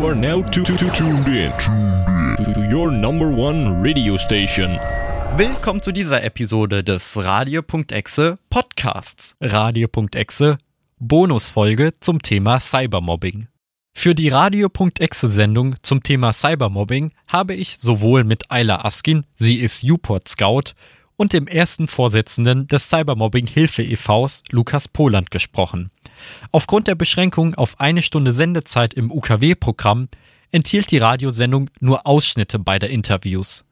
Are now to, to, to tuned in to your number one radio station. Willkommen zu dieser Episode des Radio.exe Podcasts. Radio.exe Bonusfolge zum Thema Cybermobbing. Für die Radio.exe Sendung zum Thema Cybermobbing habe ich sowohl mit Ayla Askin, sie ist Uport Scout, und dem ersten Vorsitzenden des Cybermobbing Hilfe e.V.s, Lukas Poland, gesprochen. Aufgrund der Beschränkung auf eine Stunde Sendezeit im UKW-Programm enthielt die Radiosendung nur Ausschnitte beider Interviews.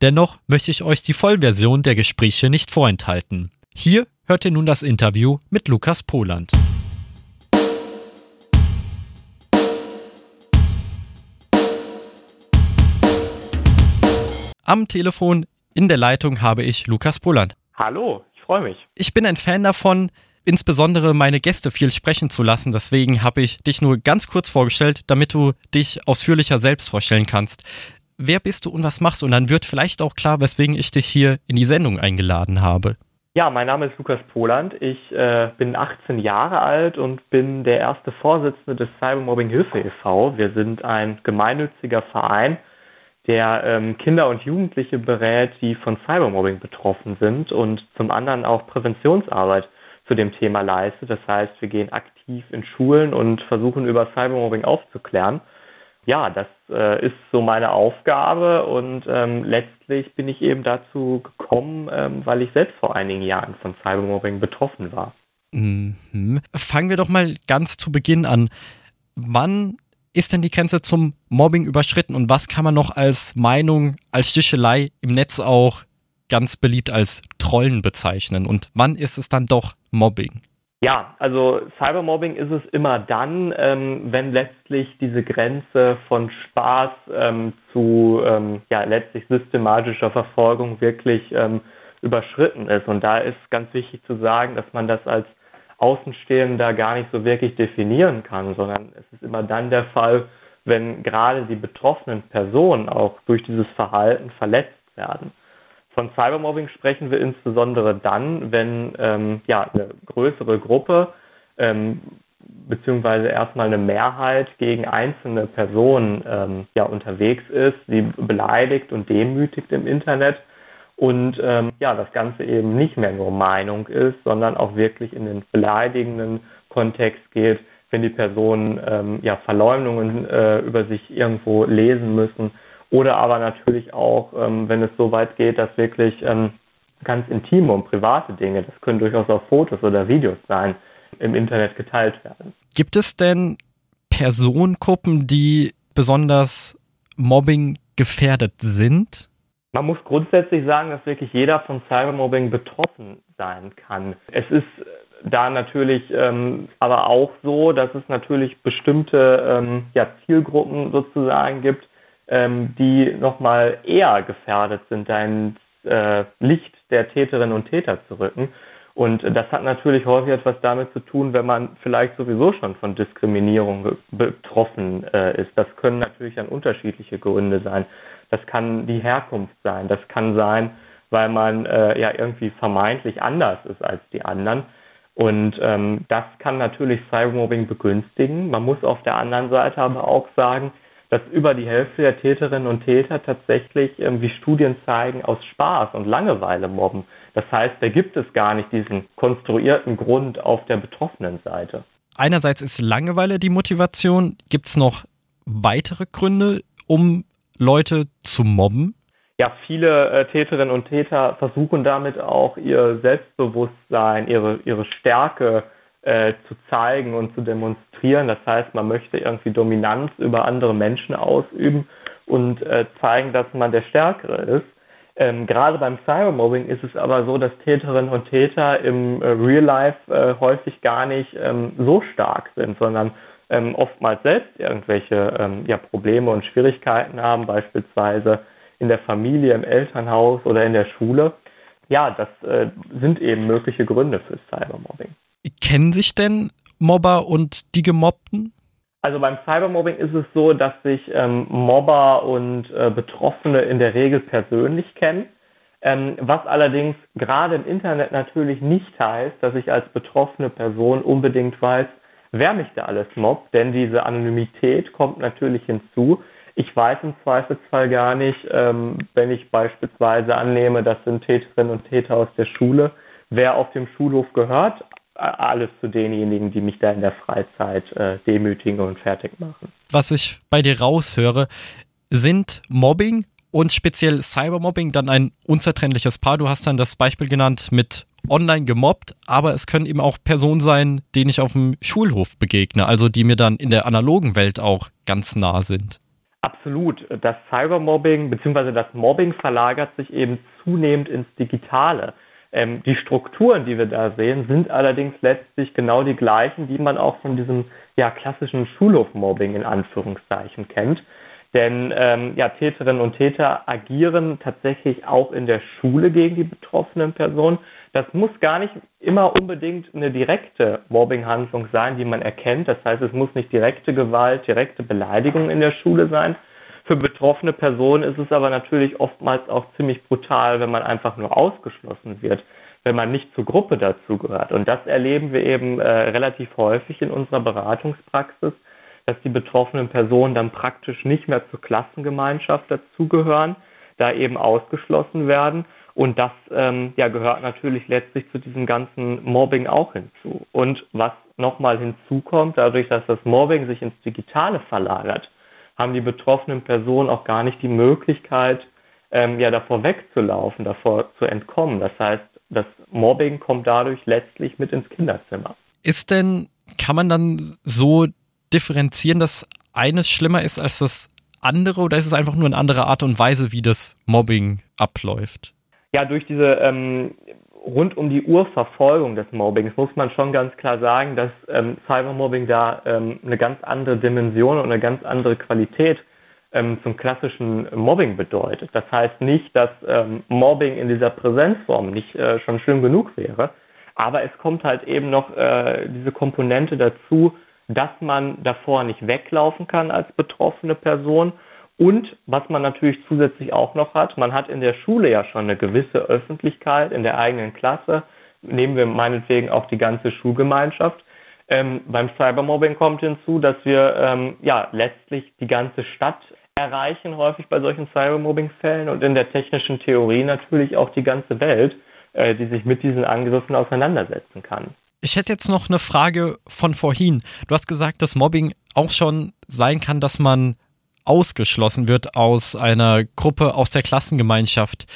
Dennoch möchte ich euch die Vollversion der Gespräche nicht vorenthalten. Hier hört ihr nun das Interview mit Lukas Poland. Am Telefon in der Leitung habe ich Lukas Poland. Hallo, ich freue mich. Ich bin ein Fan davon, insbesondere meine Gäste viel sprechen zu lassen. Deswegen habe ich dich nur ganz kurz vorgestellt, damit du dich ausführlicher selbst vorstellen kannst. Wer bist du und was machst du? Und dann wird vielleicht auch klar, weswegen ich dich hier in die Sendung eingeladen habe. Ja, mein Name ist Lukas Poland. Ich äh, bin 18 Jahre alt und bin der erste Vorsitzende des Cybermobbing Hilfe e.V. Wir sind ein gemeinnütziger Verein, der ähm, Kinder und Jugendliche berät, die von Cybermobbing betroffen sind und zum anderen auch Präventionsarbeit zu dem Thema leistet. Das heißt, wir gehen aktiv in Schulen und versuchen über Cybermobbing aufzuklären. Ja, das äh, ist so meine Aufgabe und ähm, letztlich bin ich eben dazu gekommen, ähm, weil ich selbst vor einigen Jahren von Cybermobbing betroffen war. Mhm. Fangen wir doch mal ganz zu Beginn an. Wann ist denn die Grenze zum Mobbing überschritten und was kann man noch als Meinung, als Stichelei im Netz auch ganz beliebt als Trollen bezeichnen und wann ist es dann doch Mobbing? Ja, also Cybermobbing ist es immer dann, ähm, wenn letztlich diese Grenze von Spaß ähm, zu ähm, ja letztlich systematischer Verfolgung wirklich ähm, überschritten ist. Und da ist ganz wichtig zu sagen, dass man das als Außenstehender gar nicht so wirklich definieren kann, sondern es ist immer dann der Fall, wenn gerade die betroffenen Personen auch durch dieses Verhalten verletzt werden. Von Cybermobbing sprechen wir insbesondere dann, wenn ähm, ja, eine größere Gruppe ähm, beziehungsweise erstmal eine Mehrheit gegen einzelne Personen ähm, ja, unterwegs ist, sie beleidigt und demütigt im Internet und ähm, ja, das Ganze eben nicht mehr nur Meinung ist, sondern auch wirklich in den beleidigenden Kontext geht, wenn die Personen ähm, ja Verleumdungen äh, über sich irgendwo lesen müssen oder aber natürlich auch, ähm, wenn es so weit geht, dass wirklich ähm, ganz intime und private Dinge, das können durchaus auch Fotos oder Videos sein, im Internet geteilt werden. Gibt es denn Personengruppen, die besonders Mobbing gefährdet sind? Man muss grundsätzlich sagen, dass wirklich jeder von Cybermobbing betroffen sein kann. Es ist da natürlich ähm, aber auch so, dass es natürlich bestimmte ähm, ja, Zielgruppen sozusagen gibt, ähm, die nochmal eher gefährdet sind, ins äh, Licht der Täterinnen und Täter zu rücken. Und das hat natürlich häufig etwas damit zu tun, wenn man vielleicht sowieso schon von Diskriminierung betroffen äh, ist. Das können natürlich dann unterschiedliche Gründe sein. Das kann die Herkunft sein. Das kann sein, weil man äh, ja irgendwie vermeintlich anders ist als die anderen. Und ähm, das kann natürlich Cybermobbing begünstigen. Man muss auf der anderen Seite aber auch sagen, dass über die Hälfte der Täterinnen und Täter tatsächlich, ähm, wie Studien zeigen, aus Spaß und Langeweile mobben. Das heißt, da gibt es gar nicht diesen konstruierten Grund auf der betroffenen Seite. Einerseits ist Langeweile die Motivation. Gibt es noch weitere Gründe, um Leute zu mobben? Ja, viele äh, Täterinnen und Täter versuchen damit auch ihr Selbstbewusstsein, ihre, ihre Stärke äh, zu zeigen und zu demonstrieren. Das heißt, man möchte irgendwie Dominanz über andere Menschen ausüben und äh, zeigen, dass man der Stärkere ist. Ähm, gerade beim Cybermobbing ist es aber so, dass Täterinnen und Täter im äh, Real Life äh, häufig gar nicht ähm, so stark sind, sondern ähm, oftmals selbst irgendwelche ähm, ja, Probleme und Schwierigkeiten haben, beispielsweise in der Familie, im Elternhaus oder in der Schule. Ja, das äh, sind eben mögliche Gründe für Cybermobbing. Kennen sich denn Mobber und die Gemobbten? Also beim Cybermobbing ist es so, dass sich ähm, Mobber und äh, Betroffene in der Regel persönlich kennen. Ähm, was allerdings gerade im Internet natürlich nicht heißt, dass ich als betroffene Person unbedingt weiß, wer mich da alles mobbt, denn diese Anonymität kommt natürlich hinzu. Ich weiß im Zweifelsfall gar nicht, ähm, wenn ich beispielsweise annehme, das sind Täterinnen und Täter aus der Schule, wer auf dem Schulhof gehört, alles zu denjenigen, die mich da in der Freizeit äh, demütigen und fertig machen. Was ich bei dir raushöre, sind Mobbing und speziell Cybermobbing dann ein unzertrennliches Paar. Du hast dann das Beispiel genannt mit online gemobbt, aber es können eben auch Personen sein, denen ich auf dem Schulhof begegne, also die mir dann in der analogen Welt auch ganz nah sind. Absolut. Das Cybermobbing bzw. das Mobbing verlagert sich eben zunehmend ins Digitale. Ähm, die Strukturen, die wir da sehen, sind allerdings letztlich genau die gleichen, die man auch von diesem ja, klassischen Schulhofmobbing in Anführungszeichen kennt. Denn ähm, ja, Täterinnen und Täter agieren tatsächlich auch in der Schule gegen die betroffenen Personen. Das muss gar nicht immer unbedingt eine direkte Mobbinghandlung sein, die man erkennt. Das heißt, es muss nicht direkte Gewalt, direkte Beleidigung in der Schule sein, für betroffene Personen ist es aber natürlich oftmals auch ziemlich brutal, wenn man einfach nur ausgeschlossen wird, wenn man nicht zur Gruppe dazugehört. Und das erleben wir eben äh, relativ häufig in unserer Beratungspraxis, dass die betroffenen Personen dann praktisch nicht mehr zur Klassengemeinschaft dazugehören, da eben ausgeschlossen werden. Und das ähm, ja, gehört natürlich letztlich zu diesem ganzen Mobbing auch hinzu. Und was nochmal hinzukommt, dadurch, dass das Mobbing sich ins Digitale verlagert, haben die betroffenen Personen auch gar nicht die Möglichkeit, ähm, ja, davor wegzulaufen, davor zu entkommen. Das heißt, das Mobbing kommt dadurch letztlich mit ins Kinderzimmer. Ist denn, kann man dann so differenzieren, dass eines schlimmer ist als das andere oder ist es einfach nur eine andere Art und Weise, wie das Mobbing abläuft? Ja, durch diese ähm, rund um die Uhr Verfolgung des Mobbings muss man schon ganz klar sagen, dass ähm, Cybermobbing da ähm, eine ganz andere Dimension und eine ganz andere Qualität ähm, zum klassischen Mobbing bedeutet. Das heißt nicht, dass ähm, Mobbing in dieser Präsenzform nicht äh, schon schlimm genug wäre, aber es kommt halt eben noch äh, diese Komponente dazu, dass man davor nicht weglaufen kann als betroffene Person und was man natürlich zusätzlich auch noch hat, man hat in der Schule ja schon eine gewisse Öffentlichkeit in der eigenen Klasse. Nehmen wir meinetwegen auch die ganze Schulgemeinschaft. Ähm, beim Cybermobbing kommt hinzu, dass wir ähm, ja letztlich die ganze Stadt erreichen, häufig bei solchen Cybermobbing-Fällen und in der technischen Theorie natürlich auch die ganze Welt, äh, die sich mit diesen Angriffen auseinandersetzen kann. Ich hätte jetzt noch eine Frage von vorhin. Du hast gesagt, dass Mobbing auch schon sein kann, dass man ausgeschlossen wird aus einer Gruppe, aus der Klassengemeinschaft.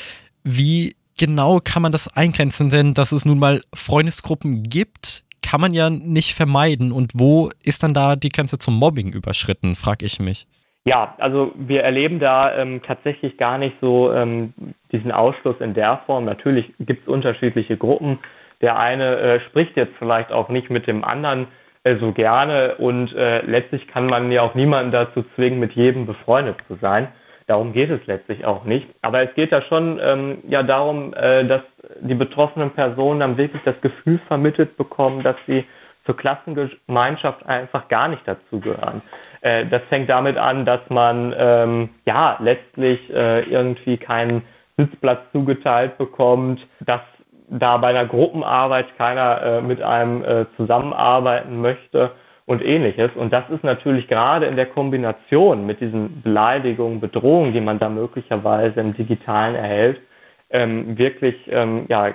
Wie genau kann man das eingrenzen? Denn dass es nun mal Freundesgruppen gibt, kann man ja nicht vermeiden. Und wo ist dann da die Grenze zum Mobbing überschritten, frage ich mich. Ja, also wir erleben da ähm, tatsächlich gar nicht so ähm, diesen Ausschluss in der Form. Natürlich gibt es unterschiedliche Gruppen. Der eine äh, spricht jetzt vielleicht auch nicht mit dem anderen so gerne und äh, letztlich kann man ja auch niemanden dazu zwingen, mit jedem befreundet zu sein. Darum geht es letztlich auch nicht. Aber es geht da schon ähm, ja darum, äh, dass die betroffenen Personen dann wirklich das Gefühl vermittelt bekommen, dass sie zur Klassengemeinschaft einfach gar nicht dazugehören. Äh, das fängt damit an, dass man ähm, ja letztlich äh, irgendwie keinen Sitzplatz zugeteilt bekommt, dass da bei einer Gruppenarbeit keiner äh, mit einem äh, zusammenarbeiten möchte und ähnliches. Und das ist natürlich gerade in der Kombination mit diesen Beleidigungen, Bedrohungen, die man da möglicherweise im Digitalen erhält, ähm, wirklich ähm, ja,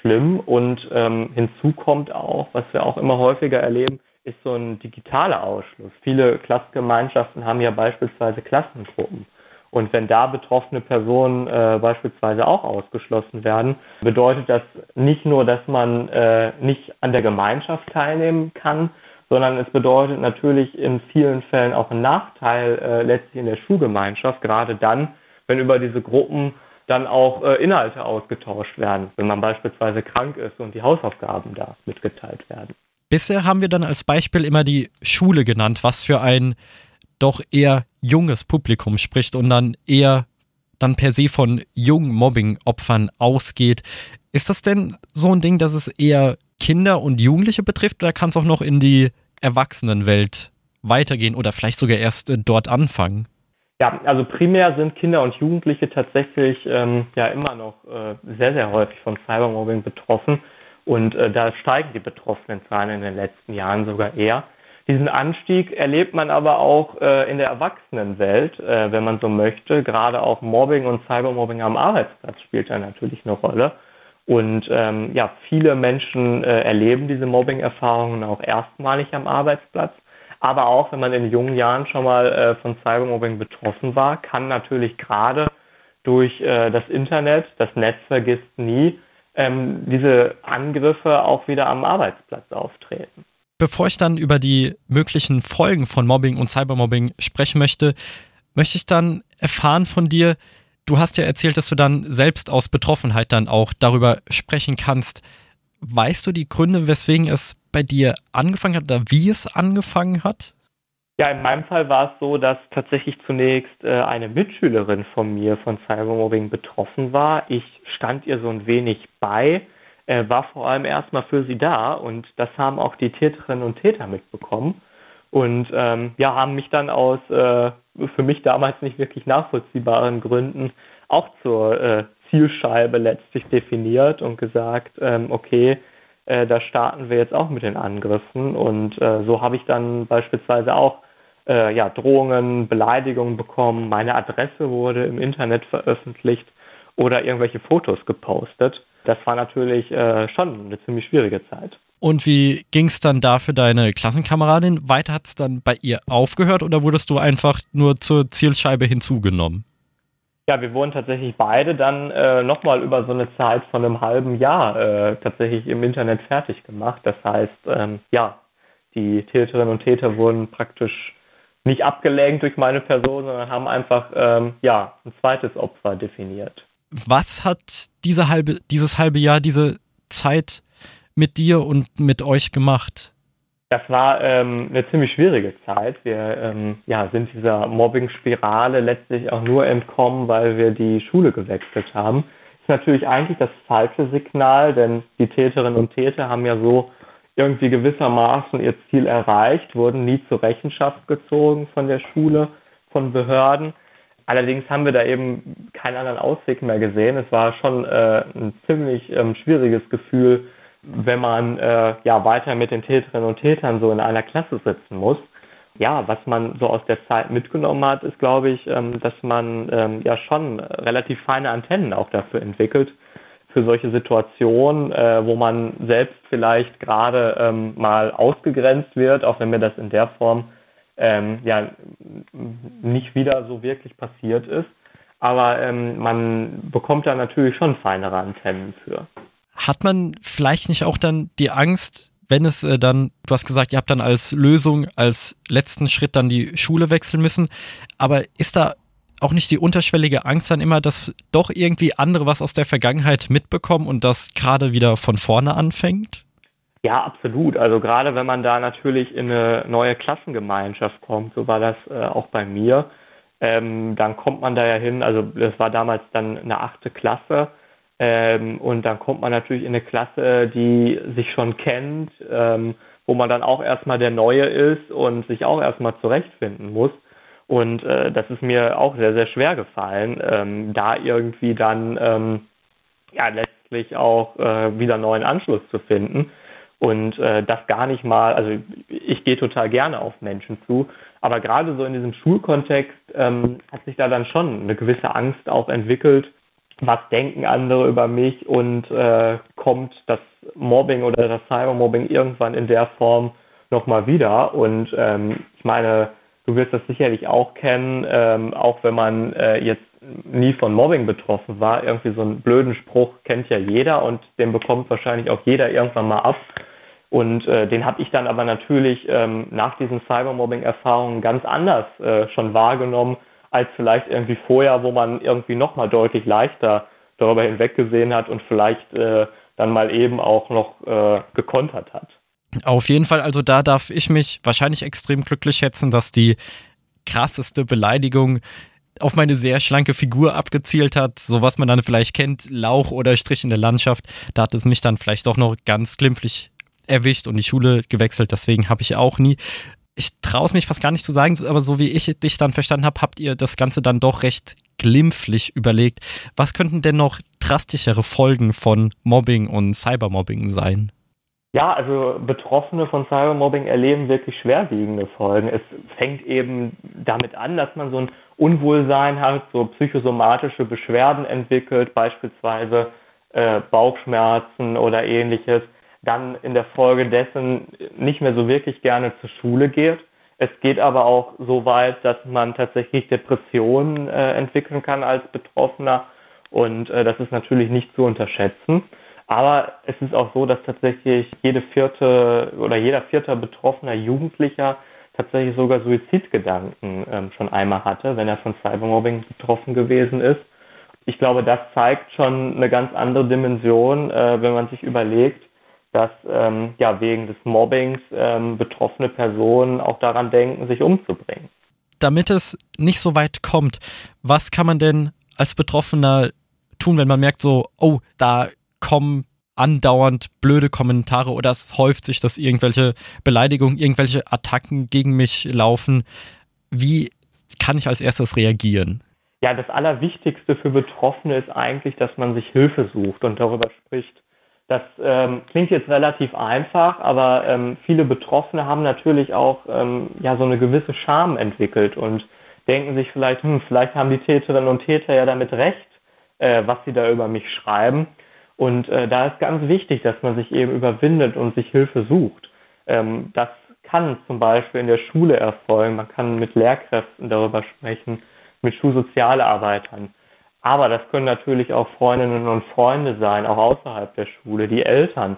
schlimm. Und ähm, hinzu kommt auch, was wir auch immer häufiger erleben, ist so ein digitaler Ausschluss. Viele Klassengemeinschaften haben ja beispielsweise Klassengruppen. Und wenn da betroffene Personen äh, beispielsweise auch ausgeschlossen werden, bedeutet das nicht nur, dass man äh, nicht an der Gemeinschaft teilnehmen kann, sondern es bedeutet natürlich in vielen Fällen auch einen Nachteil äh, letztlich in der Schulgemeinschaft, gerade dann, wenn über diese Gruppen dann auch äh, Inhalte ausgetauscht werden, wenn man beispielsweise krank ist und die Hausaufgaben da mitgeteilt werden. Bisher haben wir dann als Beispiel immer die Schule genannt, was für ein doch eher junges Publikum spricht und dann eher dann per se von jungen Mobbing-Opfern ausgeht. Ist das denn so ein Ding, dass es eher Kinder und Jugendliche betrifft oder kann es auch noch in die Erwachsenenwelt weitergehen oder vielleicht sogar erst äh, dort anfangen? Ja, also primär sind Kinder und Jugendliche tatsächlich ähm, ja immer noch äh, sehr, sehr häufig von Cybermobbing betroffen. Und äh, da steigen die betroffenen Zahlen in den letzten Jahren sogar eher. Diesen Anstieg erlebt man aber auch äh, in der Erwachsenenwelt, äh, wenn man so möchte. Gerade auch Mobbing und Cybermobbing am Arbeitsplatz spielt da natürlich eine Rolle. Und ähm, ja, viele Menschen äh, erleben diese Mobbing-Erfahrungen auch erstmalig am Arbeitsplatz. Aber auch wenn man in jungen Jahren schon mal äh, von Cybermobbing betroffen war, kann natürlich gerade durch äh, das Internet, das Netz vergisst nie, ähm, diese Angriffe auch wieder am Arbeitsplatz auftreten. Bevor ich dann über die möglichen Folgen von Mobbing und Cybermobbing sprechen möchte, möchte ich dann erfahren von dir, du hast ja erzählt, dass du dann selbst aus Betroffenheit dann auch darüber sprechen kannst. Weißt du die Gründe, weswegen es bei dir angefangen hat oder wie es angefangen hat? Ja, in meinem Fall war es so, dass tatsächlich zunächst äh, eine Mitschülerin von mir von Cybermobbing betroffen war. Ich stand ihr so ein wenig bei, äh, war vor allem erstmal für sie da und das haben auch die Täterinnen und Täter mitbekommen und ähm, ja, haben mich dann aus äh, für mich damals nicht wirklich nachvollziehbaren Gründen auch zur äh, Zielscheibe letztlich definiert und gesagt, ähm, okay, äh, da starten wir jetzt auch mit den Angriffen. Und äh, so habe ich dann beispielsweise auch äh, ja, Drohungen, Beleidigungen bekommen. Meine Adresse wurde im Internet veröffentlicht oder irgendwelche Fotos gepostet. Das war natürlich äh, schon eine ziemlich schwierige Zeit. Und wie ging es dann da für deine Klassenkameradin? Weiter hat es dann bei ihr aufgehört oder wurdest du einfach nur zur Zielscheibe hinzugenommen? Ja, wir wurden tatsächlich beide dann äh, nochmal über so eine Zeit von einem halben Jahr äh, tatsächlich im Internet fertig gemacht. Das heißt, ähm, ja, die Täterinnen und Täter wurden praktisch nicht abgelenkt durch meine Person, sondern haben einfach ähm, ja ein zweites Opfer definiert. Was hat diese halbe, dieses halbe Jahr, diese Zeit mit dir und mit euch gemacht? Das war ähm, eine ziemlich schwierige Zeit. Wir ähm, ja, sind dieser Mobbing-Spirale letztlich auch nur entkommen, weil wir die Schule gewechselt haben. Ist natürlich eigentlich das falsche Signal, denn die Täterinnen und Täter haben ja so irgendwie gewissermaßen ihr Ziel erreicht, wurden nie zur Rechenschaft gezogen von der Schule, von Behörden. Allerdings haben wir da eben keinen anderen Ausweg mehr gesehen. Es war schon äh, ein ziemlich ähm, schwieriges Gefühl, wenn man äh, ja weiter mit den Täterinnen und Tätern so in einer Klasse sitzen muss. Ja, was man so aus der Zeit mitgenommen hat, ist, glaube ich, ähm, dass man ähm, ja schon relativ feine Antennen auch dafür entwickelt, für solche Situationen, äh, wo man selbst vielleicht gerade ähm, mal ausgegrenzt wird, auch wenn mir das in der Form ähm, ja nicht wieder so wirklich passiert ist. Aber ähm, man bekommt da natürlich schon feinere Antennen für. Hat man vielleicht nicht auch dann die Angst, wenn es äh, dann, du hast gesagt, ihr habt dann als Lösung, als letzten Schritt dann die Schule wechseln müssen, aber ist da auch nicht die unterschwellige Angst dann immer, dass doch irgendwie andere was aus der Vergangenheit mitbekommen und das gerade wieder von vorne anfängt? Ja, absolut. Also gerade wenn man da natürlich in eine neue Klassengemeinschaft kommt, so war das äh, auch bei mir, ähm, dann kommt man da ja hin, also das war damals dann eine achte Klasse, ähm, und dann kommt man natürlich in eine Klasse, die sich schon kennt, ähm, wo man dann auch erstmal der Neue ist und sich auch erstmal zurechtfinden muss. Und äh, das ist mir auch sehr, sehr schwer gefallen, ähm, da irgendwie dann ähm, ja letztlich auch äh, wieder neuen Anschluss zu finden. Und äh, das gar nicht mal, also ich gehe total gerne auf Menschen zu, aber gerade so in diesem Schulkontext ähm, hat sich da dann schon eine gewisse Angst auch entwickelt, was denken andere über mich und äh, kommt das Mobbing oder das Cybermobbing irgendwann in der Form nochmal wieder. Und ähm, ich meine, du wirst das sicherlich auch kennen, ähm, auch wenn man äh, jetzt nie von Mobbing betroffen war. Irgendwie so einen blöden Spruch kennt ja jeder und den bekommt wahrscheinlich auch jeder irgendwann mal ab. Und äh, den habe ich dann aber natürlich ähm, nach diesen Cybermobbing-Erfahrungen ganz anders äh, schon wahrgenommen als vielleicht irgendwie vorher, wo man irgendwie nochmal deutlich leichter darüber hinweggesehen hat und vielleicht äh, dann mal eben auch noch äh, gekontert hat. Auf jeden Fall, also da darf ich mich wahrscheinlich extrem glücklich schätzen, dass die krasseste Beleidigung auf meine sehr schlanke Figur abgezielt hat, so was man dann vielleicht kennt, Lauch oder Strich in der Landschaft. Da hat es mich dann vielleicht doch noch ganz glimpflich erwischt und die Schule gewechselt. Deswegen habe ich auch nie ich traue es mich fast gar nicht zu sagen, aber so wie ich dich dann verstanden habe, habt ihr das Ganze dann doch recht glimpflich überlegt. Was könnten denn noch drastischere Folgen von Mobbing und Cybermobbing sein? Ja, also Betroffene von Cybermobbing erleben wirklich schwerwiegende Folgen. Es fängt eben damit an, dass man so ein Unwohlsein hat, so psychosomatische Beschwerden entwickelt, beispielsweise äh, Bauchschmerzen oder ähnliches, dann in der Folge dessen nicht mehr so wirklich gerne zur Schule geht. Es geht aber auch so weit, dass man tatsächlich Depressionen äh, entwickeln kann als Betroffener und äh, das ist natürlich nicht zu unterschätzen. Aber es ist auch so, dass tatsächlich jede vierte oder jeder vierte betroffener Jugendlicher tatsächlich sogar Suizidgedanken ähm, schon einmal hatte, wenn er von Cybermobbing betroffen gewesen ist. Ich glaube, das zeigt schon eine ganz andere Dimension, äh, wenn man sich überlegt, dass ähm, ja wegen des Mobbings ähm, betroffene Personen auch daran denken, sich umzubringen. Damit es nicht so weit kommt, was kann man denn als Betroffener tun, wenn man merkt, so, oh, da kommen andauernd blöde Kommentare oder es häuft sich, dass irgendwelche Beleidigungen, irgendwelche Attacken gegen mich laufen. Wie kann ich als erstes reagieren? Ja, das Allerwichtigste für Betroffene ist eigentlich, dass man sich Hilfe sucht und darüber spricht. Das ähm, klingt jetzt relativ einfach, aber ähm, viele Betroffene haben natürlich auch ähm, ja so eine gewisse Scham entwickelt und denken sich vielleicht, hm, vielleicht haben die Täterinnen und Täter ja damit recht, äh, was sie da über mich schreiben. Und äh, da ist ganz wichtig, dass man sich eben überwindet und sich Hilfe sucht. Ähm, das kann zum Beispiel in der Schule erfolgen. Man kann mit Lehrkräften darüber sprechen, mit Schulsozialarbeitern. Aber das können natürlich auch Freundinnen und Freunde sein, auch außerhalb der Schule, die Eltern.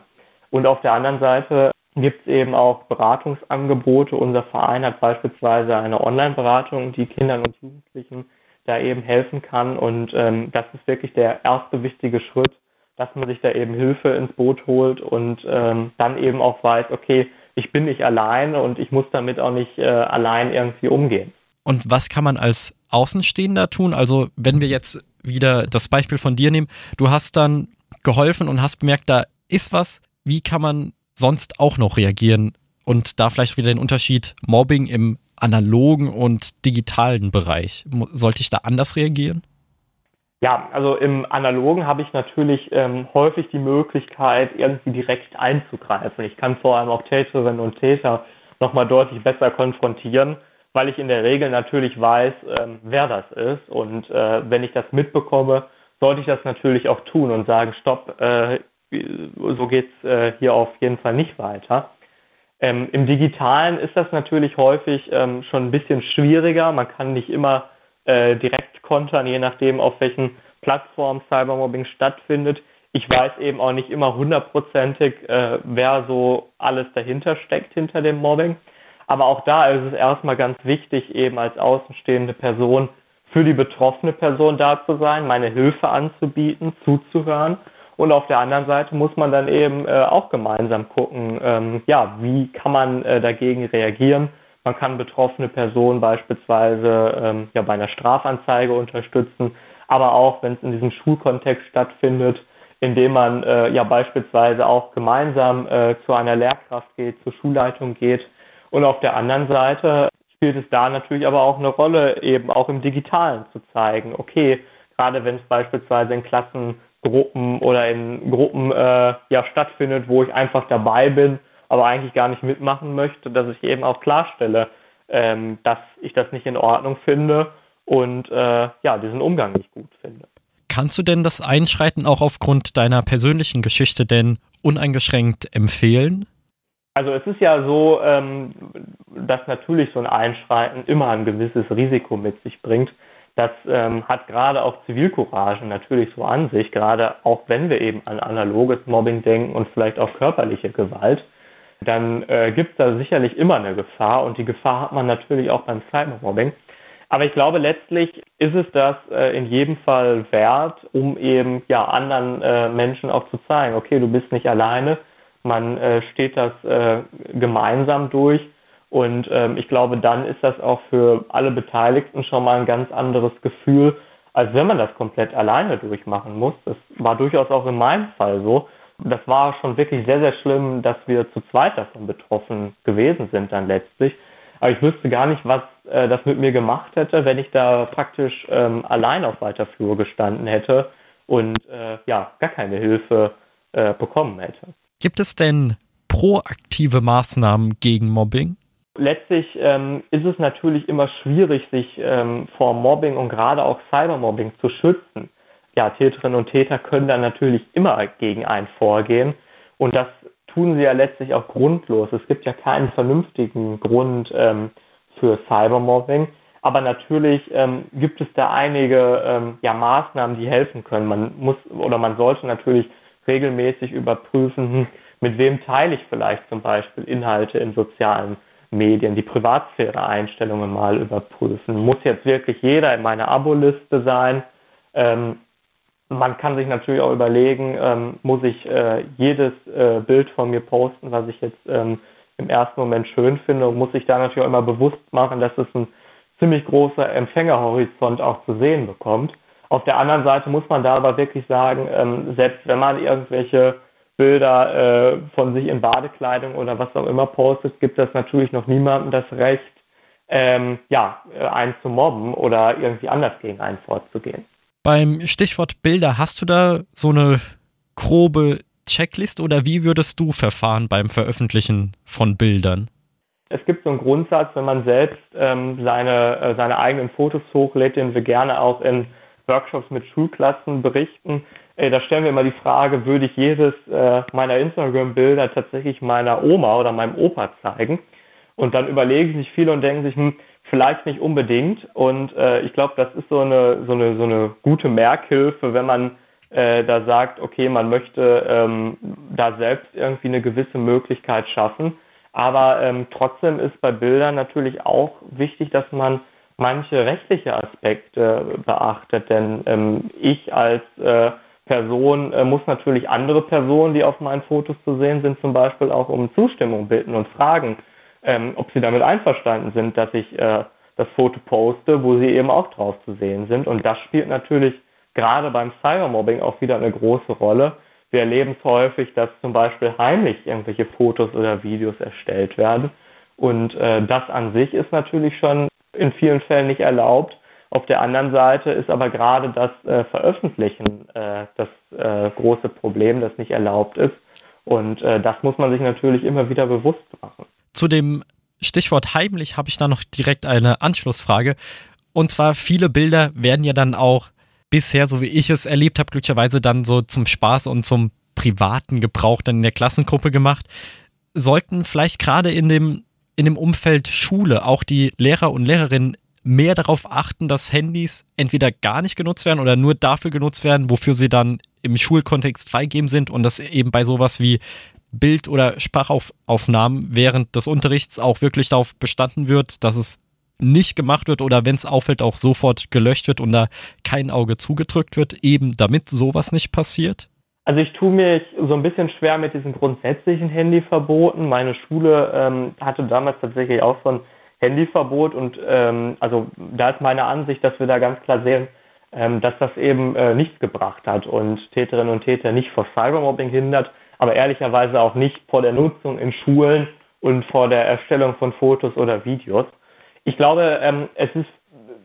Und auf der anderen Seite gibt es eben auch Beratungsangebote. Unser Verein hat beispielsweise eine Online-Beratung, die Kindern und Jugendlichen da eben helfen kann. Und ähm, das ist wirklich der erste wichtige Schritt, dass man sich da eben Hilfe ins Boot holt und ähm, dann eben auch weiß, okay, ich bin nicht allein und ich muss damit auch nicht äh, allein irgendwie umgehen. Und was kann man als Außenstehender tun? Also wenn wir jetzt wieder das Beispiel von dir nehmen, du hast dann geholfen und hast bemerkt, da ist was. Wie kann man sonst auch noch reagieren und da vielleicht wieder den Unterschied Mobbing im analogen und digitalen Bereich? Sollte ich da anders reagieren? Ja, also im Analogen habe ich natürlich ähm, häufig die Möglichkeit, irgendwie direkt einzugreifen. Ich kann vor allem auch Täterinnen und Täter nochmal deutlich besser konfrontieren, weil ich in der Regel natürlich weiß, ähm, wer das ist. Und äh, wenn ich das mitbekomme, sollte ich das natürlich auch tun und sagen, stopp, äh, so geht's äh, hier auf jeden Fall nicht weiter. Ähm, Im Digitalen ist das natürlich häufig ähm, schon ein bisschen schwieriger. Man kann nicht immer äh, direkt kontern, je nachdem, auf welchen Plattformen Cybermobbing stattfindet. Ich weiß eben auch nicht immer hundertprozentig, äh, wer so alles dahinter steckt, hinter dem Mobbing. Aber auch da ist es erstmal ganz wichtig, eben als außenstehende Person für die betroffene Person da zu sein, meine Hilfe anzubieten, zuzuhören. Und auf der anderen Seite muss man dann eben äh, auch gemeinsam gucken, ähm, ja, wie kann man äh, dagegen reagieren, man kann betroffene Personen beispielsweise ähm, ja, bei einer Strafanzeige unterstützen, aber auch, wenn es in diesem Schulkontext stattfindet, indem man äh, ja beispielsweise auch gemeinsam äh, zu einer Lehrkraft geht, zur Schulleitung geht. Und auf der anderen Seite spielt es da natürlich aber auch eine Rolle, eben auch im Digitalen zu zeigen, okay, gerade wenn es beispielsweise in Klassengruppen oder in Gruppen äh, ja stattfindet, wo ich einfach dabei bin aber eigentlich gar nicht mitmachen möchte, dass ich eben auch klarstelle, ähm, dass ich das nicht in Ordnung finde und äh, ja, diesen Umgang nicht gut finde. Kannst du denn das Einschreiten auch aufgrund deiner persönlichen Geschichte denn uneingeschränkt empfehlen? Also es ist ja so, ähm, dass natürlich so ein Einschreiten immer ein gewisses Risiko mit sich bringt. Das ähm, hat gerade auch Zivilcourage natürlich so an sich, gerade auch wenn wir eben an analoges Mobbing denken und vielleicht auch körperliche Gewalt dann äh, gibt es da sicherlich immer eine Gefahr und die Gefahr hat man natürlich auch beim Cybermobbing. Aber ich glaube, letztlich ist es das äh, in jedem Fall wert, um eben ja anderen äh, Menschen auch zu zeigen, okay, du bist nicht alleine, man äh, steht das äh, gemeinsam durch und ähm, ich glaube, dann ist das auch für alle Beteiligten schon mal ein ganz anderes Gefühl, als wenn man das komplett alleine durchmachen muss. Das war durchaus auch in meinem Fall so. Das war schon wirklich sehr, sehr schlimm, dass wir zu zweit davon betroffen gewesen sind dann letztlich. Aber ich wüsste gar nicht, was äh, das mit mir gemacht hätte, wenn ich da praktisch ähm, allein auf weiter Flur gestanden hätte und äh, ja, gar keine Hilfe äh, bekommen hätte. Gibt es denn proaktive Maßnahmen gegen Mobbing? Letztlich ähm, ist es natürlich immer schwierig, sich ähm, vor Mobbing und gerade auch Cybermobbing zu schützen. Ja, Täterinnen und Täter können dann natürlich immer gegen einen vorgehen und das tun sie ja letztlich auch grundlos. Es gibt ja keinen vernünftigen Grund ähm, für Cybermobbing, aber natürlich ähm, gibt es da einige ähm, ja, Maßnahmen, die helfen können. Man muss oder man sollte natürlich regelmäßig überprüfen, hm, mit wem teile ich vielleicht zum Beispiel Inhalte in sozialen Medien, die Privatsphäre-Einstellungen mal überprüfen. Muss jetzt wirklich jeder in meiner Abo-Liste sein? Ähm, man kann sich natürlich auch überlegen, ähm, muss ich äh, jedes äh, Bild von mir posten, was ich jetzt ähm, im ersten Moment schön finde und muss sich da natürlich auch immer bewusst machen, dass es ein ziemlich großer Empfängerhorizont auch zu sehen bekommt. Auf der anderen Seite muss man da aber wirklich sagen, ähm, selbst wenn man irgendwelche Bilder äh, von sich in Badekleidung oder was auch immer postet, gibt das natürlich noch niemandem das Recht, ähm, ja, äh, einen zu mobben oder irgendwie anders gegen einen vorzugehen. Beim Stichwort Bilder, hast du da so eine grobe Checklist oder wie würdest du verfahren beim Veröffentlichen von Bildern? Es gibt so einen Grundsatz, wenn man selbst ähm, seine, äh, seine eigenen Fotos hochlädt, den wir gerne auch in Workshops mit Schulklassen berichten, Ey, da stellen wir immer die Frage, würde ich jedes äh, meiner Instagram-Bilder tatsächlich meiner Oma oder meinem Opa zeigen? Und dann überlegen sich viele und denken sich, hm, vielleicht nicht unbedingt. Und äh, ich glaube, das ist so eine, so, eine, so eine gute Merkhilfe, wenn man äh, da sagt, okay, man möchte ähm, da selbst irgendwie eine gewisse Möglichkeit schaffen. Aber ähm, trotzdem ist bei Bildern natürlich auch wichtig, dass man manche rechtliche Aspekte beachtet. Denn ähm, ich als äh, Person äh, muss natürlich andere Personen, die auf meinen Fotos zu sehen sind, zum Beispiel auch um Zustimmung bitten und fragen, ähm, ob sie damit einverstanden sind, dass ich äh, das Foto poste, wo sie eben auch drauf zu sehen sind. Und das spielt natürlich gerade beim Cybermobbing auch wieder eine große Rolle. Wir erleben es häufig, dass zum Beispiel heimlich irgendwelche Fotos oder Videos erstellt werden. Und äh, das an sich ist natürlich schon in vielen Fällen nicht erlaubt. Auf der anderen Seite ist aber gerade das äh, Veröffentlichen äh, das äh, große Problem, das nicht erlaubt ist. Und äh, das muss man sich natürlich immer wieder bewusst machen. Zu dem Stichwort heimlich habe ich da noch direkt eine Anschlussfrage. Und zwar viele Bilder werden ja dann auch bisher, so wie ich es erlebt habe, glücklicherweise dann so zum Spaß und zum privaten Gebrauch dann in der Klassengruppe gemacht. Sollten vielleicht gerade in dem in dem Umfeld Schule auch die Lehrer und Lehrerinnen mehr darauf achten, dass Handys entweder gar nicht genutzt werden oder nur dafür genutzt werden, wofür sie dann im Schulkontext freigegeben sind und dass eben bei sowas wie Bild- oder Sprachaufnahmen während des Unterrichts auch wirklich darauf bestanden wird, dass es nicht gemacht wird oder wenn es auffällt, auch sofort gelöscht wird und da kein Auge zugedrückt wird, eben damit sowas nicht passiert? Also ich tue mich so ein bisschen schwer mit diesen grundsätzlichen Handyverboten. Meine Schule ähm, hatte damals tatsächlich auch so ein Handyverbot und ähm, also da ist meine Ansicht, dass wir da ganz klar sehen, ähm, dass das eben äh, nichts gebracht hat und Täterinnen und Täter nicht vor Cybermobbing hindert, aber ehrlicherweise auch nicht vor der Nutzung in Schulen und vor der Erstellung von Fotos oder Videos. Ich glaube, ähm, es ist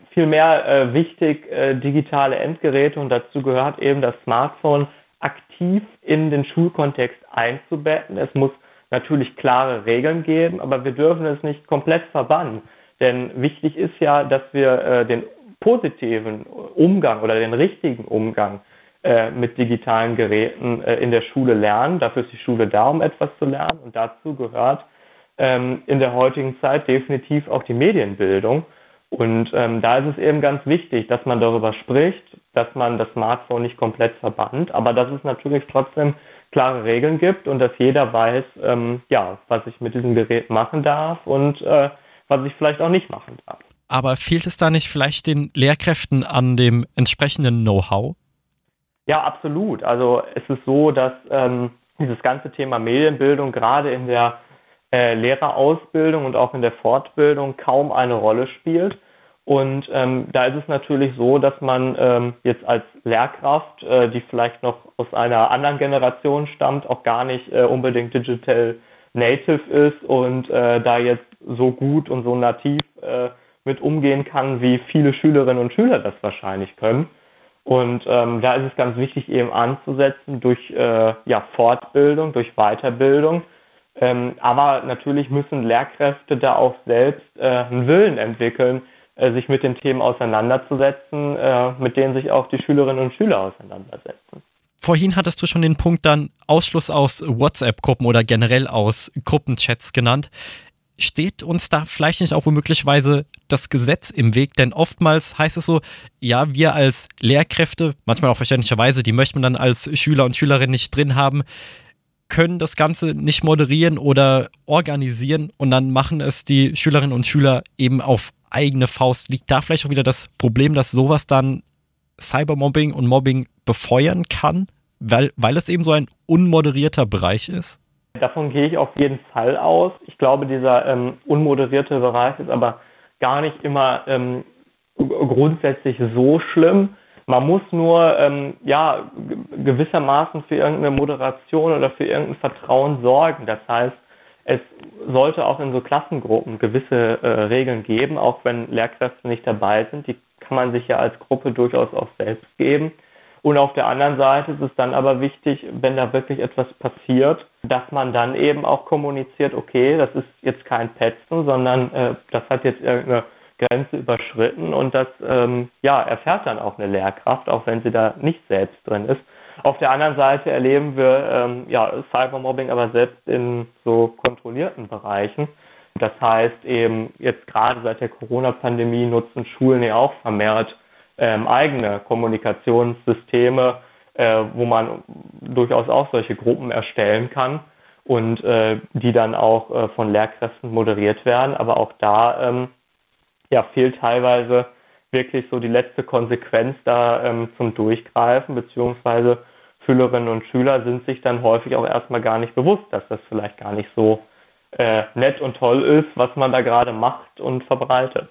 vielmehr äh, wichtig, äh, digitale Endgeräte und dazu gehört eben das Smartphone aktiv in den Schulkontext einzubetten. Es muss natürlich klare Regeln geben, aber wir dürfen es nicht komplett verbannen. Denn wichtig ist ja, dass wir äh, den positiven Umgang oder den richtigen Umgang äh, mit digitalen Geräten äh, in der Schule lernen. Dafür ist die Schule da, um etwas zu lernen. Und dazu gehört ähm, in der heutigen Zeit definitiv auch die Medienbildung. Und ähm, da ist es eben ganz wichtig, dass man darüber spricht, dass man das Smartphone nicht komplett verbannt, aber dass es natürlich trotzdem klare Regeln gibt und dass jeder weiß, ähm, ja, was ich mit diesem Gerät machen darf und äh, was ich vielleicht auch nicht machen darf. Aber fehlt es da nicht vielleicht den Lehrkräften an dem entsprechenden Know-how? Ja, absolut. Also es ist so, dass ähm, dieses ganze Thema Medienbildung gerade in der äh, Lehrerausbildung und auch in der Fortbildung kaum eine Rolle spielt. Und ähm, da ist es natürlich so, dass man ähm, jetzt als Lehrkraft, äh, die vielleicht noch aus einer anderen Generation stammt, auch gar nicht äh, unbedingt digital native ist und äh, da jetzt so gut und so nativ äh, mit umgehen kann, wie viele Schülerinnen und Schüler das wahrscheinlich können. Und ähm, da ist es ganz wichtig, eben anzusetzen durch äh, ja, Fortbildung, durch Weiterbildung. Ähm, aber natürlich müssen Lehrkräfte da auch selbst äh, einen Willen entwickeln, sich mit den Themen auseinanderzusetzen, äh, mit denen sich auch die Schülerinnen und Schüler auseinandersetzen. Vorhin hattest du schon den Punkt dann Ausschluss aus WhatsApp-Gruppen oder generell aus Gruppenchats genannt steht uns da vielleicht nicht auch womöglicherweise das Gesetz im Weg? Denn oftmals heißt es so, ja, wir als Lehrkräfte, manchmal auch verständlicherweise, die möchte man dann als Schüler und Schülerin nicht drin haben, können das Ganze nicht moderieren oder organisieren und dann machen es die Schülerinnen und Schüler eben auf eigene Faust. Liegt da vielleicht auch wieder das Problem, dass sowas dann Cybermobbing und Mobbing befeuern kann, weil, weil es eben so ein unmoderierter Bereich ist? Davon gehe ich auf jeden Fall aus. Ich glaube, dieser ähm, unmoderierte Bereich ist aber gar nicht immer ähm, grundsätzlich so schlimm. Man muss nur ähm, ja gewissermaßen für irgendeine Moderation oder für irgendein Vertrauen sorgen. Das heißt, es sollte auch in so Klassengruppen gewisse äh, Regeln geben, auch wenn Lehrkräfte nicht dabei sind. Die kann man sich ja als Gruppe durchaus auch selbst geben. Und auf der anderen Seite ist es dann aber wichtig, wenn da wirklich etwas passiert, dass man dann eben auch kommuniziert, okay, das ist jetzt kein Petzen, sondern äh, das hat jetzt irgendeine Grenze überschritten und das ähm, ja, erfährt dann auch eine Lehrkraft, auch wenn sie da nicht selbst drin ist. Auf der anderen Seite erleben wir ähm, ja, Cybermobbing aber selbst in so kontrollierten Bereichen. Das heißt eben jetzt gerade seit der Corona-Pandemie nutzen Schulen ja auch vermehrt ähm, eigene Kommunikationssysteme, äh, wo man durchaus auch solche Gruppen erstellen kann und äh, die dann auch äh, von Lehrkräften moderiert werden. Aber auch da ähm, ja, fehlt teilweise wirklich so die letzte Konsequenz da ähm, zum Durchgreifen, beziehungsweise Schülerinnen und Schüler sind sich dann häufig auch erstmal gar nicht bewusst, dass das vielleicht gar nicht so äh, nett und toll ist, was man da gerade macht und verbreitet.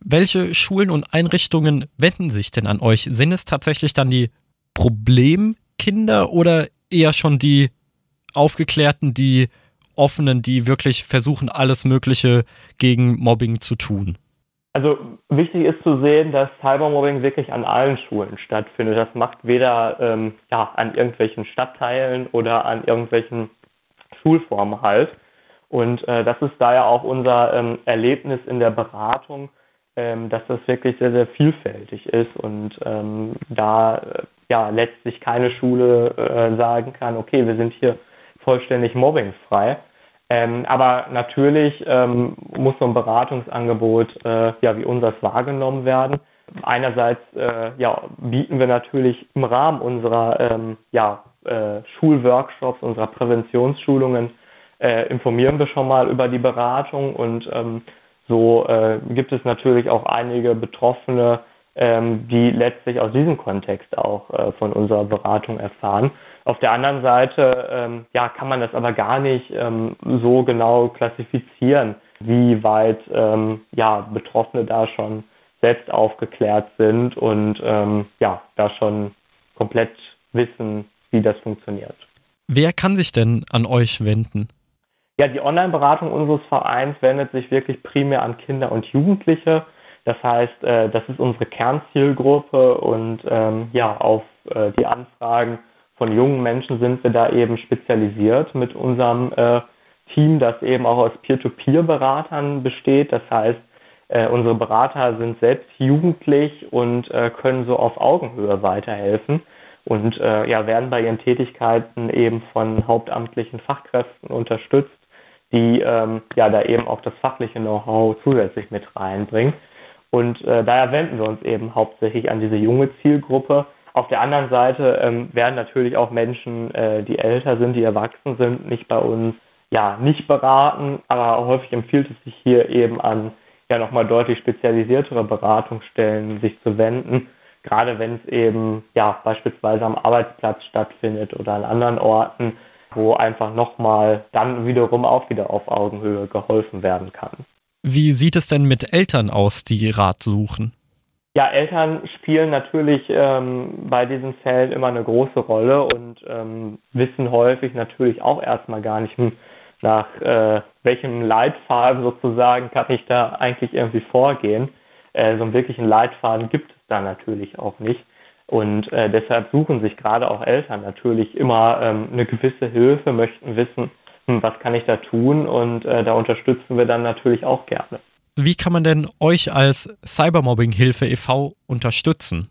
Welche Schulen und Einrichtungen wenden sich denn an euch? Sind es tatsächlich dann die Problemkinder oder eher schon die Aufgeklärten, die Offenen, die wirklich versuchen, alles Mögliche gegen Mobbing zu tun? Also wichtig ist zu sehen, dass Cybermobbing wirklich an allen Schulen stattfindet. Das macht weder ähm, ja, an irgendwelchen Stadtteilen oder an irgendwelchen Schulformen halt. Und äh, das ist daher auch unser ähm, Erlebnis in der Beratung, ähm, dass das wirklich sehr, sehr vielfältig ist und ähm, da äh, ja letztlich keine Schule äh, sagen kann, okay, wir sind hier vollständig mobbingfrei. Ähm, aber natürlich ähm, muss so ein Beratungsangebot äh, ja wie unseres wahrgenommen werden. Einerseits äh, ja, bieten wir natürlich im Rahmen unserer ähm, ja, äh, Schulworkshops, unserer Präventionsschulungen, äh, informieren wir schon mal über die Beratung und ähm, so äh, gibt es natürlich auch einige Betroffene, ähm, die letztlich aus diesem Kontext auch äh, von unserer Beratung erfahren. Auf der anderen Seite ähm, ja, kann man das aber gar nicht ähm, so genau klassifizieren, wie weit ähm, ja, Betroffene da schon selbst aufgeklärt sind und ähm, ja, da schon komplett wissen, wie das funktioniert. Wer kann sich denn an euch wenden? Ja, die Online-Beratung unseres Vereins wendet sich wirklich primär an Kinder und Jugendliche. Das heißt, äh, das ist unsere Kernzielgruppe und ähm, ja, auf äh, die Anfragen von jungen Menschen sind wir da eben spezialisiert mit unserem äh, Team, das eben auch aus Peer-to-Peer-Beratern besteht. Das heißt, äh, unsere Berater sind selbst jugendlich und äh, können so auf Augenhöhe weiterhelfen und äh, ja, werden bei ihren Tätigkeiten eben von hauptamtlichen Fachkräften unterstützt die ähm, ja da eben auch das fachliche Know-how zusätzlich mit reinbringen. Und äh, daher wenden wir uns eben hauptsächlich an diese junge Zielgruppe. Auf der anderen Seite ähm, werden natürlich auch Menschen, äh, die älter sind, die erwachsen sind, nicht bei uns ja nicht beraten, aber häufig empfiehlt es sich hier eben an ja nochmal deutlich spezialisiertere Beratungsstellen sich zu wenden, gerade wenn es eben ja beispielsweise am Arbeitsplatz stattfindet oder an anderen Orten, wo einfach nochmal dann wiederum auch wieder auf Augenhöhe geholfen werden kann. Wie sieht es denn mit Eltern aus, die Rat suchen? Ja, Eltern spielen natürlich ähm, bei diesen Fällen immer eine große Rolle und ähm, wissen häufig natürlich auch erstmal gar nicht, hm, nach äh, welchem Leitfaden sozusagen kann ich da eigentlich irgendwie vorgehen. Äh, so einen wirklichen Leitfaden gibt es da natürlich auch nicht. Und äh, deshalb suchen sich gerade auch Eltern natürlich immer ähm, eine gewisse Hilfe, möchten wissen, hm, was kann ich da tun und äh, da unterstützen wir dann natürlich auch gerne. Wie kann man denn euch als Cybermobbing-Hilfe e.V. unterstützen?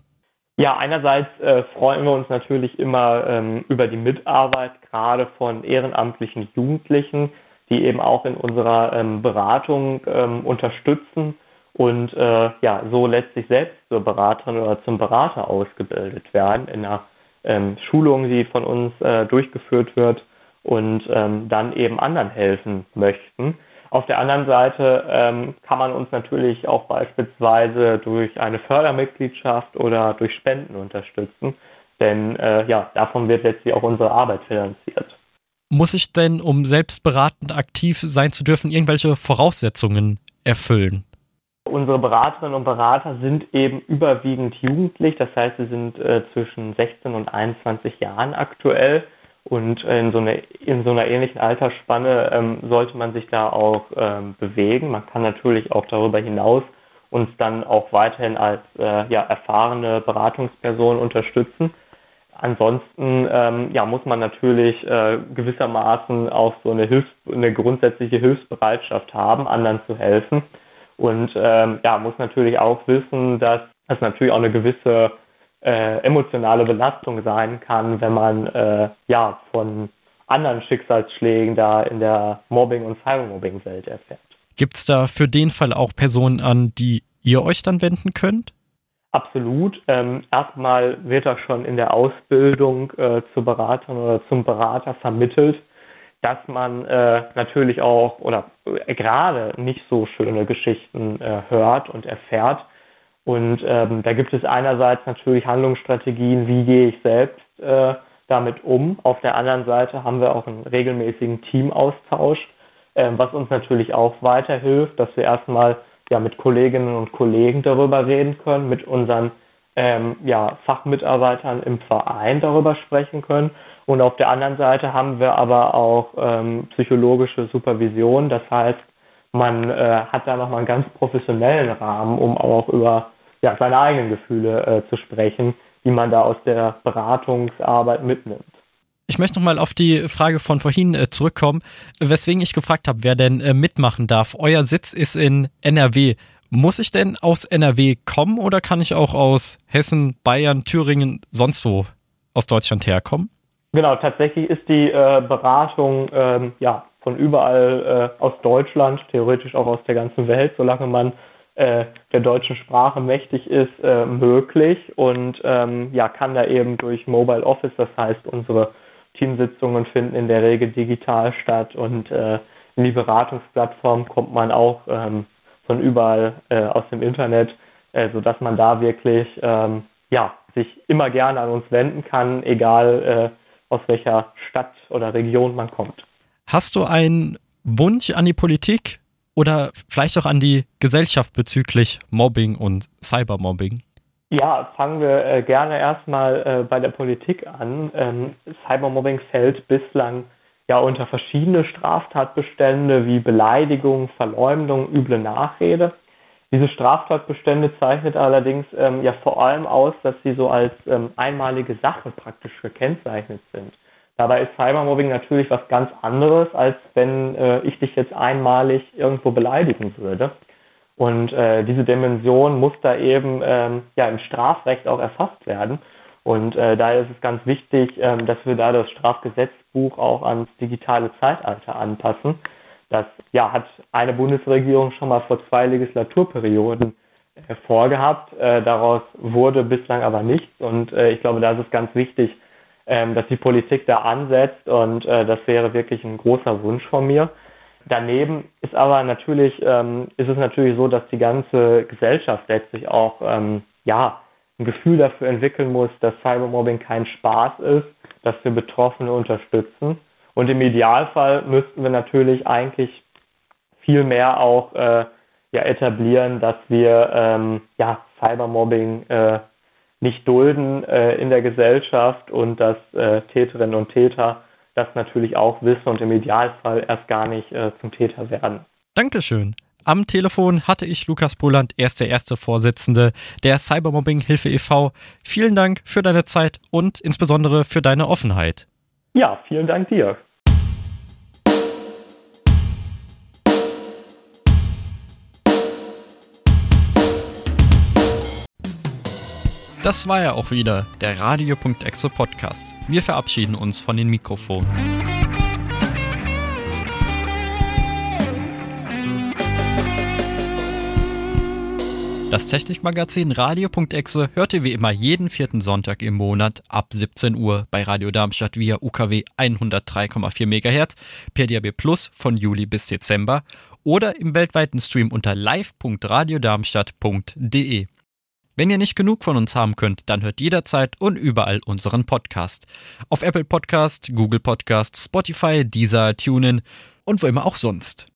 Ja, einerseits äh, freuen wir uns natürlich immer ähm, über die Mitarbeit gerade von ehrenamtlichen Jugendlichen, die eben auch in unserer ähm, Beratung ähm, unterstützen und äh, ja so letztlich selbst zur Beraterin oder zum Berater ausgebildet werden in einer ähm, Schulung, die von uns äh, durchgeführt wird und ähm, dann eben anderen helfen möchten. Auf der anderen Seite ähm, kann man uns natürlich auch beispielsweise durch eine Fördermitgliedschaft oder durch Spenden unterstützen, denn äh, ja, davon wird letztlich auch unsere Arbeit finanziert. Muss ich denn, um selbstberatend aktiv sein zu dürfen, irgendwelche Voraussetzungen erfüllen? Unsere Beraterinnen und Berater sind eben überwiegend jugendlich, das heißt, sie sind äh, zwischen 16 und 21 Jahren aktuell und in so, eine, in so einer ähnlichen Altersspanne ähm, sollte man sich da auch ähm, bewegen. Man kann natürlich auch darüber hinaus uns dann auch weiterhin als äh, ja, erfahrene Beratungsperson unterstützen. Ansonsten ähm, ja, muss man natürlich äh, gewissermaßen auch so eine, Hilfs-, eine grundsätzliche Hilfsbereitschaft haben, anderen zu helfen. Und ähm, ja, muss natürlich auch wissen, dass es natürlich auch eine gewisse äh, emotionale Belastung sein kann, wenn man äh, ja von anderen Schicksalsschlägen da in der Mobbing- und Cybermobbing-Welt erfährt. Gibt es da für den Fall auch Personen, an die ihr euch dann wenden könnt? Absolut. Ähm, erstmal wird da schon in der Ausbildung äh, zur Beraterin oder zum Berater vermittelt, dass man äh, natürlich auch oder äh, gerade nicht so schöne Geschichten äh, hört und erfährt und ähm, da gibt es einerseits natürlich Handlungsstrategien, wie gehe ich selbst äh, damit um. Auf der anderen Seite haben wir auch einen regelmäßigen Teamaustausch, äh, was uns natürlich auch weiterhilft, dass wir erstmal ja mit Kolleginnen und Kollegen darüber reden können, mit unseren ähm, ja, Fachmitarbeitern im Verein darüber sprechen können. Und auf der anderen Seite haben wir aber auch ähm, psychologische Supervision. Das heißt, man äh, hat da nochmal einen ganz professionellen Rahmen, um auch über ja, seine eigenen Gefühle äh, zu sprechen, die man da aus der Beratungsarbeit mitnimmt. Ich möchte nochmal auf die Frage von vorhin äh, zurückkommen, weswegen ich gefragt habe, wer denn äh, mitmachen darf. Euer Sitz ist in NRW. Muss ich denn aus NRW kommen oder kann ich auch aus Hessen, Bayern, Thüringen, sonst wo aus Deutschland herkommen? Genau, tatsächlich ist die äh, Beratung ähm, ja von überall äh, aus Deutschland, theoretisch auch aus der ganzen Welt, solange man äh, der deutschen Sprache mächtig ist, äh, möglich und ähm, ja, kann da eben durch Mobile Office, das heißt, unsere Teamsitzungen finden in der Regel digital statt und äh, in die Beratungsplattform kommt man auch ähm, von überall äh, aus dem Internet, äh, sodass man da wirklich ähm, ja, sich immer gerne an uns wenden kann, egal äh, aus welcher Stadt oder Region man kommt. Hast du einen Wunsch an die Politik, oder vielleicht auch an die Gesellschaft bezüglich Mobbing und Cybermobbing? Ja, fangen wir äh, gerne erstmal äh, bei der Politik an. Ähm, Cybermobbing fällt bislang ja unter verschiedene Straftatbestände wie Beleidigung, Verleumdung, üble Nachrede. Diese Straftatbestände zeichnet allerdings ähm, ja vor allem aus, dass sie so als ähm, einmalige Sache praktisch gekennzeichnet sind. Dabei ist Cybermobbing natürlich was ganz anderes, als wenn äh, ich dich jetzt einmalig irgendwo beleidigen würde. Und äh, diese Dimension muss da eben ähm, ja im Strafrecht auch erfasst werden. Und äh, daher ist es ganz wichtig, ähm, dass wir da das Strafgesetzbuch auch ans digitale Zeitalter anpassen. Das ja hat eine Bundesregierung schon mal vor zwei Legislaturperioden vorgehabt. Äh, daraus wurde bislang aber nichts. Und äh, ich glaube, da ist es ganz wichtig, ähm, dass die Politik da ansetzt und äh, das wäre wirklich ein großer Wunsch von mir. Daneben ist aber natürlich, ähm, ist es natürlich so, dass die ganze Gesellschaft letztlich auch ähm, ja ein Gefühl dafür entwickeln muss, dass Cybermobbing kein Spaß ist, dass wir Betroffene unterstützen. Und im Idealfall müssten wir natürlich eigentlich viel mehr auch äh, ja, etablieren, dass wir ähm, ja, Cybermobbing äh, nicht dulden äh, in der Gesellschaft und dass äh, Täterinnen und Täter das natürlich auch wissen und im Idealfall erst gar nicht äh, zum Täter werden. Dankeschön. Am Telefon hatte ich Lukas Boland, er ist der erste Vorsitzende der Cybermobbing Hilfe e.V. Vielen Dank für deine Zeit und insbesondere für deine Offenheit. Ja, vielen Dank dir. Das war ja auch wieder der Radio.exe Podcast. Wir verabschieden uns von den Mikrofonen. Das Technikmagazin Radio.exe hört ihr wie immer jeden vierten Sonntag im Monat ab 17 Uhr bei Radio Darmstadt via UKW 103,4 MHz, per DAB Plus von Juli bis Dezember oder im weltweiten Stream unter live.radiodarmstadt.de. Wenn ihr nicht genug von uns haben könnt, dann hört jederzeit und überall unseren Podcast. Auf Apple Podcast, Google Podcast, Spotify, Deezer, TuneIn und wo immer auch sonst.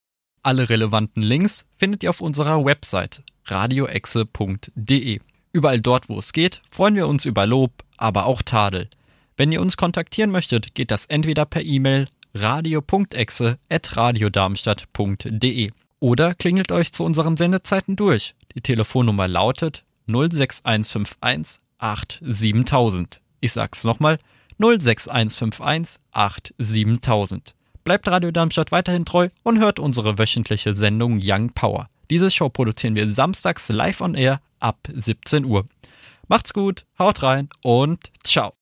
Alle relevanten Links findet ihr auf unserer Website radioexe.de. Überall dort, wo es geht, freuen wir uns über Lob, aber auch Tadel. Wenn ihr uns kontaktieren möchtet, geht das entweder per E-Mail radio.exe@radiodarmstadt.de oder klingelt euch zu unseren Sendezeiten durch. Die Telefonnummer lautet 06151 87000. Ich sag's nochmal, 06151 87000. Bleibt Radio Darmstadt weiterhin treu und hört unsere wöchentliche Sendung Young Power. Diese Show produzieren wir samstags live on air ab 17 Uhr. Macht's gut, haut rein und ciao.